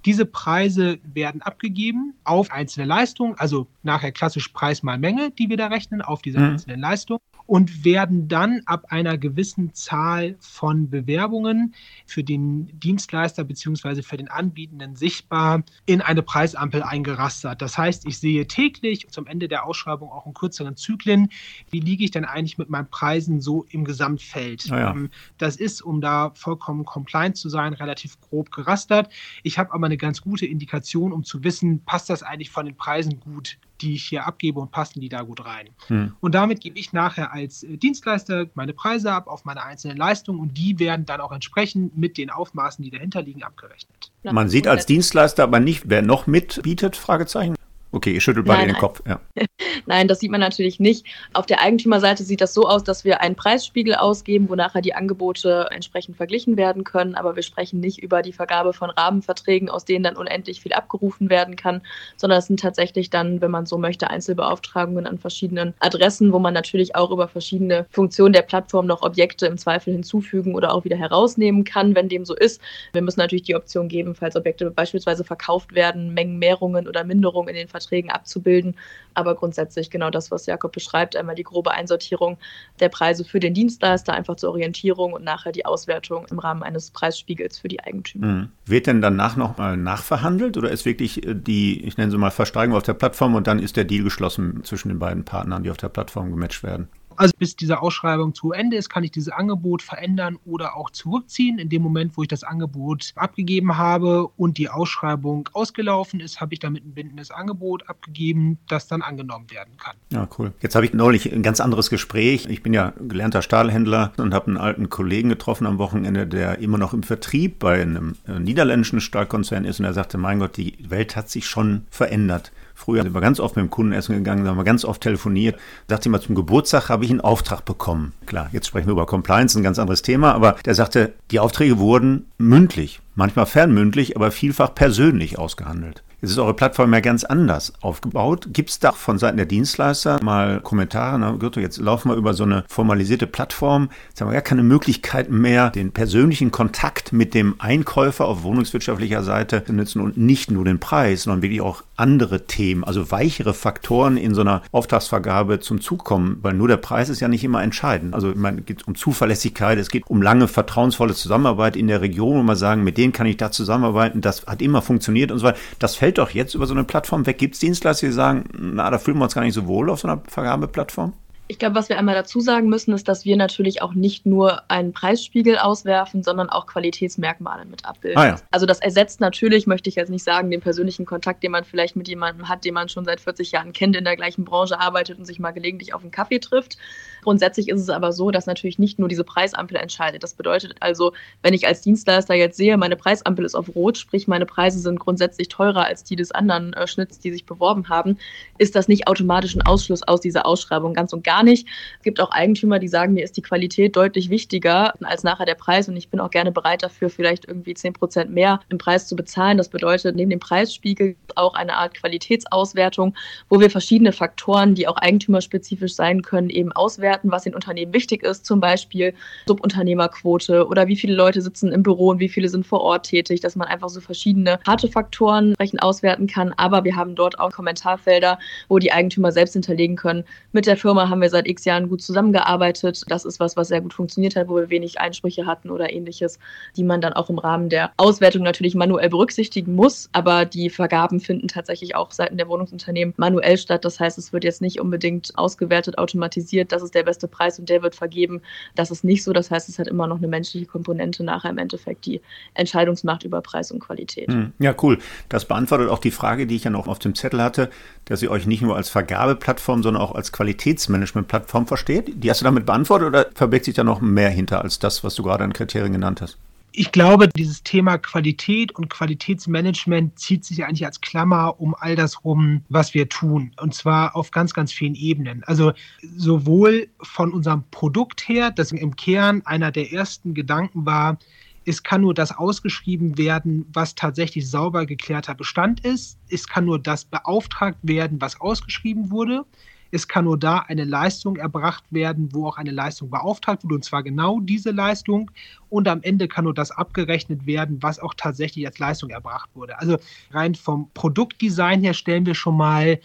Diese Preise werden abgegeben auf einzelne Leistungen, also nachher klassisch Preis mal Menge, die wir da rechnen auf diese mhm. einzelnen Leistungen und werden dann ab einer gewissen Zahl von Bewerbungen für den Dienstleister bzw. für den Anbietenden sichtbar in eine Preisampel eingerastert. Das heißt, ich sehe täglich zum Ende der Ausschreibung auch in kürzeren Zyklen, wie liege ich denn eigentlich mit meinen Preisen so im Gesamtfeld. Ah ja. Ähm, das ist, um da vollkommen compliant zu sein, relativ grob gerastert. Ich habe aber eine ganz gute Indikation, um zu wissen, passt das eigentlich von den Preisen gut die ich hier abgebe und passen die da gut rein. Hm. Und damit gebe ich nachher als äh, Dienstleister meine Preise ab auf meine einzelnen Leistungen und die werden dann auch entsprechend mit den Aufmaßen, die dahinter liegen, abgerechnet. Man sieht als Dienstleister aber nicht, wer noch mitbietet, Fragezeichen. Okay, ihr schüttelt beide den Kopf. Ja. <laughs> nein, das sieht man natürlich nicht. Auf der Eigentümerseite sieht das so aus, dass wir einen Preisspiegel ausgeben, wo nachher die Angebote entsprechend verglichen werden können. Aber wir sprechen nicht über die Vergabe von Rahmenverträgen, aus denen dann unendlich viel abgerufen werden kann, sondern es sind tatsächlich dann, wenn man so möchte, Einzelbeauftragungen an verschiedenen Adressen, wo man natürlich auch über verschiedene Funktionen der Plattform noch Objekte im Zweifel hinzufügen oder auch wieder herausnehmen kann, wenn dem so ist. Wir müssen natürlich die Option geben, falls Objekte beispielsweise verkauft werden, Mengenmehrungen oder Minderungen in den Verträgen Verträgen abzubilden. Aber grundsätzlich genau das, was Jakob beschreibt, einmal die grobe Einsortierung der Preise für den Dienstleister, einfach zur Orientierung und nachher die Auswertung im Rahmen eines Preisspiegels für die Eigentümer. Mhm. Wird denn danach nochmal nachverhandelt oder ist wirklich äh, die, ich nenne sie mal, Versteigerung auf der Plattform und dann ist der Deal geschlossen zwischen den beiden Partnern, die auf der Plattform gematcht werden? Also bis diese Ausschreibung zu Ende ist, kann ich dieses Angebot verändern oder auch zurückziehen. In dem Moment, wo ich das Angebot abgegeben habe und die Ausschreibung ausgelaufen ist, habe ich damit ein bindendes Angebot abgegeben, das dann angenommen werden kann. Ja, cool. Jetzt habe ich neulich ein ganz anderes Gespräch. Ich bin ja gelernter Stahlhändler und habe einen alten Kollegen getroffen am Wochenende, der immer noch im Vertrieb bei einem äh, niederländischen Stahlkonzern ist und er sagte, mein Gott, die Welt hat sich schon verändert. Früher sind wir ganz oft mit dem Kunden essen gegangen, haben wir ganz oft telefoniert. Sagte immer, zum Geburtstag habe ich einen Auftrag bekommen. Klar, jetzt sprechen wir über Compliance, ein ganz anderes Thema, aber der sagte, die Aufträge wurden mündlich, manchmal fernmündlich, aber vielfach persönlich ausgehandelt. Jetzt ist eure Plattform ja ganz anders aufgebaut. Gibt es da von Seiten der Dienstleister mal Kommentare? Na, Gürtel, jetzt laufen wir über so eine formalisierte Plattform. Jetzt haben wir ja keine Möglichkeit mehr, den persönlichen Kontakt mit dem Einkäufer auf wohnungswirtschaftlicher Seite zu nutzen und nicht nur den Preis, sondern wirklich auch andere Themen, also weichere Faktoren in so einer Auftragsvergabe zum Zug kommen, weil nur der Preis ist ja nicht immer entscheidend. Also meine, es geht um Zuverlässigkeit, es geht um lange vertrauensvolle Zusammenarbeit in der Region, wo man sagen, mit denen kann ich da zusammenarbeiten, das hat immer funktioniert und so weiter. Das fällt doch jetzt über so eine Plattform weg. Gibt es Dienstleister, die sagen, na, da fühlen wir uns gar nicht so wohl auf so einer Vergabeplattform? Ich glaube, was wir einmal dazu sagen müssen, ist, dass wir natürlich auch nicht nur einen Preisspiegel auswerfen, sondern auch Qualitätsmerkmale mit abbilden. Ah, ja. Also das ersetzt natürlich, möchte ich jetzt nicht sagen, den persönlichen Kontakt, den man vielleicht mit jemandem hat, den man schon seit 40 Jahren kennt, in der gleichen Branche arbeitet und sich mal gelegentlich auf einen Kaffee trifft. Grundsätzlich ist es aber so, dass natürlich nicht nur diese Preisampel entscheidet. Das bedeutet also, wenn ich als Dienstleister jetzt sehe, meine Preisampel ist auf Rot, sprich meine Preise sind grundsätzlich teurer als die des anderen äh, Schnitts, die sich beworben haben, ist das nicht automatisch ein Ausschluss aus dieser Ausschreibung ganz und gar nicht. Es gibt auch Eigentümer, die sagen, mir ist die Qualität deutlich wichtiger als nachher der Preis und ich bin auch gerne bereit dafür, vielleicht irgendwie 10 Prozent mehr im Preis zu bezahlen. Das bedeutet, neben dem Preisspiegel auch eine Art Qualitätsauswertung, wo wir verschiedene Faktoren, die auch eigentümerspezifisch sein können, eben auswerten, was den Unternehmen wichtig ist, zum Beispiel Subunternehmerquote oder wie viele Leute sitzen im Büro und wie viele sind vor Ort tätig, dass man einfach so verschiedene harte Faktoren entsprechend auswerten kann. Aber wir haben dort auch Kommentarfelder, wo die Eigentümer selbst hinterlegen können. Mit der Firma haben wir seit x Jahren gut zusammengearbeitet. Das ist was, was sehr gut funktioniert hat, wo wir wenig Einsprüche hatten oder ähnliches, die man dann auch im Rahmen der Auswertung natürlich manuell berücksichtigen muss. Aber die Vergaben finden tatsächlich auch seitens der Wohnungsunternehmen manuell statt. Das heißt, es wird jetzt nicht unbedingt ausgewertet, automatisiert. Das ist der der beste Preis und der wird vergeben. Das ist nicht so. Das heißt, es hat immer noch eine menschliche Komponente nachher im Endeffekt, die Entscheidungsmacht über Preis und Qualität. Hm. Ja, cool. Das beantwortet auch die Frage, die ich ja noch auf dem Zettel hatte, dass ihr euch nicht nur als Vergabeplattform, sondern auch als Qualitätsmanagementplattform versteht. Die hast du damit beantwortet oder verbirgt sich da noch mehr hinter als das, was du gerade an Kriterien genannt hast? Ich glaube, dieses Thema Qualität und Qualitätsmanagement zieht sich eigentlich als Klammer um all das rum, was wir tun. Und zwar auf ganz, ganz vielen Ebenen. Also sowohl von unserem Produkt her, das im Kern einer der ersten Gedanken war, es kann nur das ausgeschrieben werden, was tatsächlich sauber geklärter Bestand ist. Es kann nur das beauftragt werden, was ausgeschrieben wurde. Es kann nur da eine Leistung erbracht werden, wo auch eine Leistung beauftragt wurde, und zwar genau diese Leistung. Und am Ende kann nur das abgerechnet werden, was auch tatsächlich als Leistung erbracht wurde. Also rein vom Produktdesign her stellen wir schon mal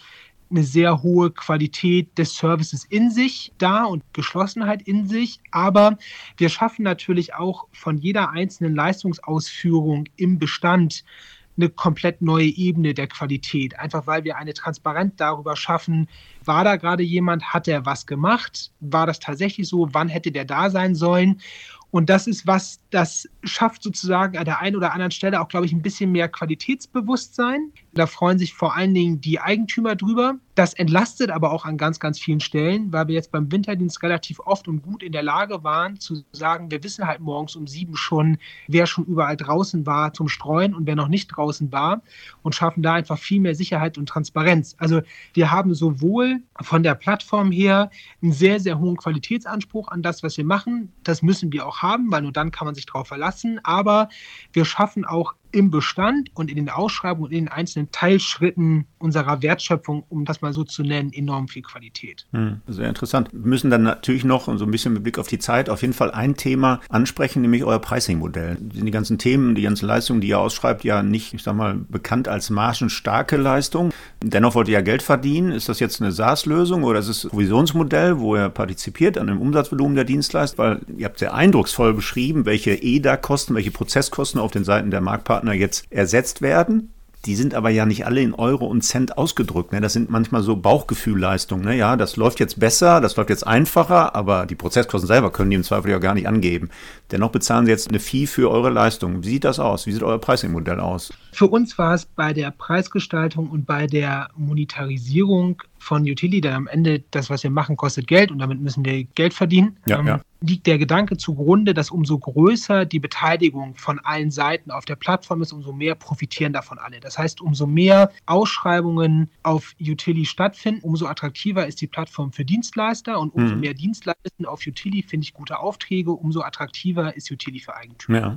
eine sehr hohe Qualität des Services in sich da und Geschlossenheit in sich. Aber wir schaffen natürlich auch von jeder einzelnen Leistungsausführung im Bestand eine komplett neue Ebene der Qualität. Einfach weil wir eine Transparenz darüber schaffen, war da gerade jemand, hat er was gemacht, war das tatsächlich so, wann hätte der da sein sollen. Und das ist was, das schafft sozusagen an der einen oder anderen Stelle auch, glaube ich, ein bisschen mehr Qualitätsbewusstsein. Da freuen sich vor allen Dingen die Eigentümer drüber. Das entlastet aber auch an ganz, ganz vielen Stellen, weil wir jetzt beim Winterdienst relativ oft und gut in der Lage waren zu sagen, wir wissen halt morgens um sieben schon, wer schon überall draußen war zum Streuen und wer noch nicht draußen war und schaffen da einfach viel mehr Sicherheit und Transparenz. Also wir haben sowohl von der Plattform her einen sehr, sehr hohen Qualitätsanspruch an das, was wir machen. Das müssen wir auch haben, weil nur dann kann man sich darauf verlassen. Aber wir schaffen auch im Bestand und in den Ausschreibungen und in den einzelnen Teilschritten unserer Wertschöpfung, um das mal so zu nennen, enorm viel Qualität. Hm, sehr interessant. Wir müssen dann natürlich noch, und so ein bisschen mit Blick auf die Zeit, auf jeden Fall ein Thema ansprechen, nämlich euer Pricing-Modell. Die ganzen Themen, die ganzen Leistungen, die ihr ausschreibt, ja nicht, ich sag mal, bekannt als margenstarke Leistung. Dennoch wollt ihr ja Geld verdienen. Ist das jetzt eine SaaS-Lösung oder ist es ein Provisionsmodell, wo ihr partizipiert an dem Umsatzvolumen der Dienstleister? Weil ihr habt sehr eindrucksvoll beschrieben, welche EDA-Kosten, welche Prozesskosten auf den Seiten der Marktpartner jetzt ersetzt werden. Die sind aber ja nicht alle in Euro und Cent ausgedrückt. Ne? Das sind manchmal so Bauchgefühlleistungen. Ne? Ja, das läuft jetzt besser, das läuft jetzt einfacher, aber die Prozesskosten selber können die im Zweifel ja gar nicht angeben. Dennoch bezahlen sie jetzt eine Fee für eure Leistung. Wie sieht das aus? Wie sieht euer Pricing-Modell aus? Für uns war es bei der Preisgestaltung und bei der Monetarisierung von Utility, denn am Ende das, was wir machen, kostet Geld und damit müssen wir Geld verdienen. Ja, ähm, ja. Liegt der Gedanke zugrunde, dass umso größer die Beteiligung von allen Seiten auf der Plattform ist, umso mehr profitieren davon alle. Das heißt, umso mehr Ausschreibungen auf Utility stattfinden, umso attraktiver ist die Plattform für Dienstleister und umso mhm. mehr Dienstleister auf Utility finde ich gute Aufträge, umso attraktiver ist Utility für Eigentümer. Ja.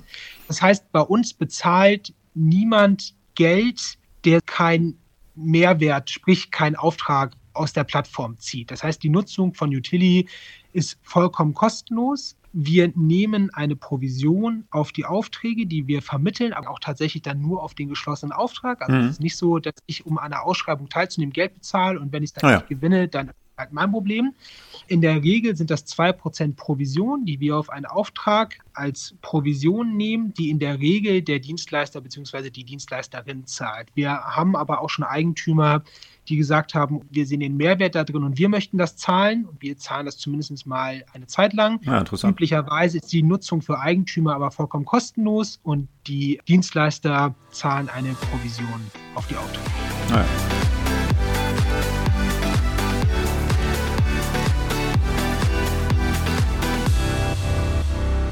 Das heißt, bei uns bezahlt niemand Geld, der kein Mehrwert, sprich kein Auftrag aus der Plattform zieht. Das heißt, die Nutzung von Utility ist vollkommen kostenlos. Wir nehmen eine Provision auf die Aufträge, die wir vermitteln, aber auch tatsächlich dann nur auf den geschlossenen Auftrag. Also mhm. es ist nicht so, dass ich, um an einer Ausschreibung teilzunehmen, Geld bezahle und wenn ich es dann ah, nicht ja. gewinne, dann halt mein Problem. In der Regel sind das 2% Provision, die wir auf einen Auftrag als Provision nehmen, die in der Regel der Dienstleister bzw. die Dienstleisterin zahlt. Wir haben aber auch schon Eigentümer, die gesagt haben, wir sehen den Mehrwert da drin und wir möchten das zahlen und wir zahlen das zumindest mal eine Zeit lang. Ja, Üblicherweise ist die Nutzung für Eigentümer aber vollkommen kostenlos und die Dienstleister zahlen eine Provision auf die Aufträge. Ja.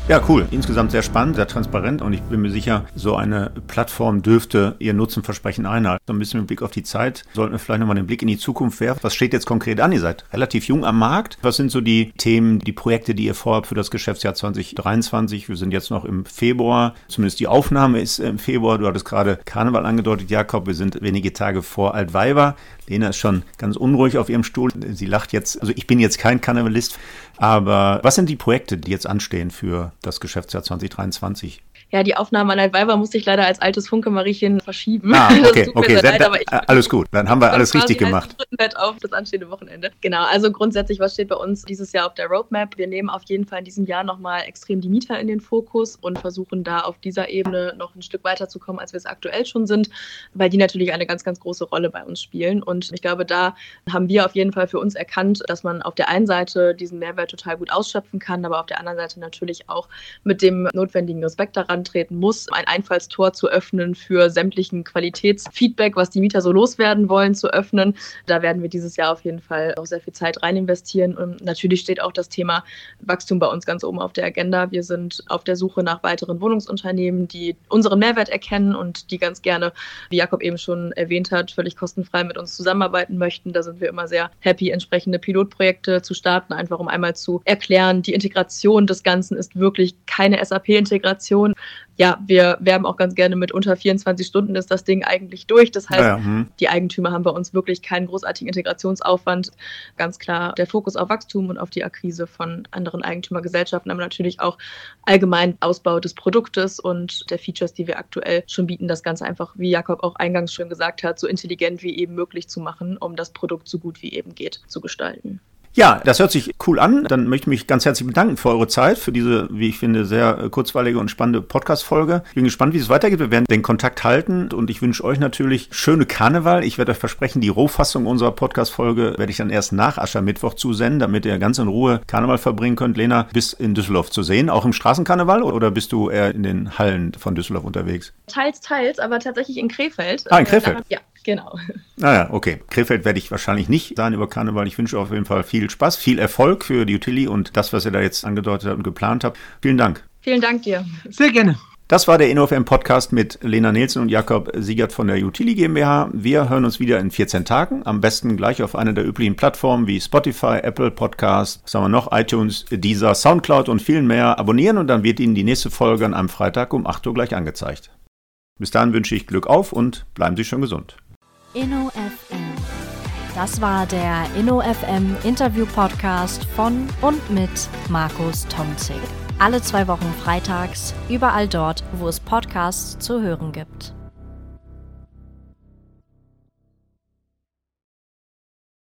Ja, cool. Insgesamt sehr spannend, sehr transparent und ich bin mir sicher, so eine Plattform dürfte ihr Nutzenversprechen einhalten. So ein bisschen mit Blick auf die Zeit sollten wir vielleicht nochmal den Blick in die Zukunft werfen. Was steht jetzt konkret an? Ihr seid relativ jung am Markt. Was sind so die Themen, die Projekte, die ihr vorhabt für das Geschäftsjahr 2023? Wir sind jetzt noch im Februar. Zumindest die Aufnahme ist im Februar. Du hattest gerade Karneval angedeutet, Jakob. Wir sind wenige Tage vor Altweiber. Lena ist schon ganz unruhig auf ihrem Stuhl. Sie lacht jetzt. Also ich bin jetzt kein Karnevalist. Aber was sind die Projekte, die jetzt anstehen für das Geschäftsjahr 2023? Ja, die Aufnahme an Altweiber musste ich leider als altes Funke-Mariechen verschieben. Ah, <laughs> okay, okay. Leid, dann, ich, alles gut, dann haben wir alles richtig gemacht. auf das anstehende Wochenende. Genau, also grundsätzlich, was steht bei uns dieses Jahr auf der Roadmap? Wir nehmen auf jeden Fall in diesem Jahr nochmal extrem die Mieter in den Fokus und versuchen da auf dieser Ebene noch ein Stück weiterzukommen, als wir es aktuell schon sind, weil die natürlich eine ganz, ganz große Rolle bei uns spielen. Und ich glaube, da haben wir auf jeden Fall für uns erkannt, dass man auf der einen Seite diesen Mehrwert total gut ausschöpfen kann, aber auf der anderen Seite natürlich auch mit dem notwendigen Respekt daran treten muss, ein Einfallstor zu öffnen für sämtlichen Qualitätsfeedback, was die Mieter so loswerden wollen, zu öffnen. Da werden wir dieses Jahr auf jeden Fall auch sehr viel Zeit rein investieren. Und natürlich steht auch das Thema Wachstum bei uns ganz oben auf der Agenda. Wir sind auf der Suche nach weiteren Wohnungsunternehmen, die unseren Mehrwert erkennen und die ganz gerne, wie Jakob eben schon erwähnt hat, völlig kostenfrei mit uns zusammenarbeiten möchten. Da sind wir immer sehr happy, entsprechende Pilotprojekte zu starten, einfach um einmal zu erklären, die Integration des Ganzen ist wirklich keine SAP-Integration ja, wir werben auch ganz gerne mit unter 24 Stunden ist das Ding eigentlich durch. Das heißt, ja. Hm. die Eigentümer haben bei uns wirklich keinen großartigen Integrationsaufwand. Ganz klar der Fokus auf Wachstum und auf die Akquise von anderen Eigentümergesellschaften, aber natürlich auch allgemein Ausbau des Produktes und der Features, die wir aktuell schon bieten, das Ganze einfach, wie Jakob auch eingangs schon gesagt hat, so intelligent wie eben möglich zu machen, um das Produkt so gut wie eben geht zu gestalten. Ja, das hört sich cool an. Dann möchte ich mich ganz herzlich bedanken für eure Zeit, für diese, wie ich finde, sehr äh, kurzweilige und spannende Podcast-Folge. Ich bin gespannt, wie es weitergeht. Wir werden den Kontakt halten und ich wünsche euch natürlich schöne Karneval. Ich werde euch versprechen, die Rohfassung unserer Podcast-Folge werde ich dann erst nach Aschermittwoch zusenden, damit ihr ganz in Ruhe Karneval verbringen könnt. Lena, bist in Düsseldorf zu sehen, auch im Straßenkarneval oder bist du eher in den Hallen von Düsseldorf unterwegs? Teils, teils, aber tatsächlich in Krefeld. Ah, in Krefeld? Ja, Genau. Naja, ah okay. Krefeld werde ich wahrscheinlich nicht sein über Karneval. Ich wünsche auf jeden Fall viel Spaß, viel Erfolg für die Utility und das, was ihr da jetzt angedeutet habt und geplant habt. Vielen Dank. Vielen Dank dir. Sehr gerne. Das war der InnoFM Podcast mit Lena Nielsen und Jakob Siegert von der Utili GmbH. Wir hören uns wieder in 14 Tagen. Am besten gleich auf einer der üblichen Plattformen wie Spotify, Apple Podcast, sagen wir noch, iTunes, Deezer, Soundcloud und vielen mehr abonnieren und dann wird Ihnen die nächste Folge an einem Freitag um 8 Uhr gleich angezeigt. Bis dahin wünsche ich Glück auf und bleiben Sie schon gesund. InnoFM. Das war der InnoFM Interview Podcast von und mit Markus Tomzig. Alle zwei Wochen freitags, überall dort, wo es Podcasts zu hören gibt.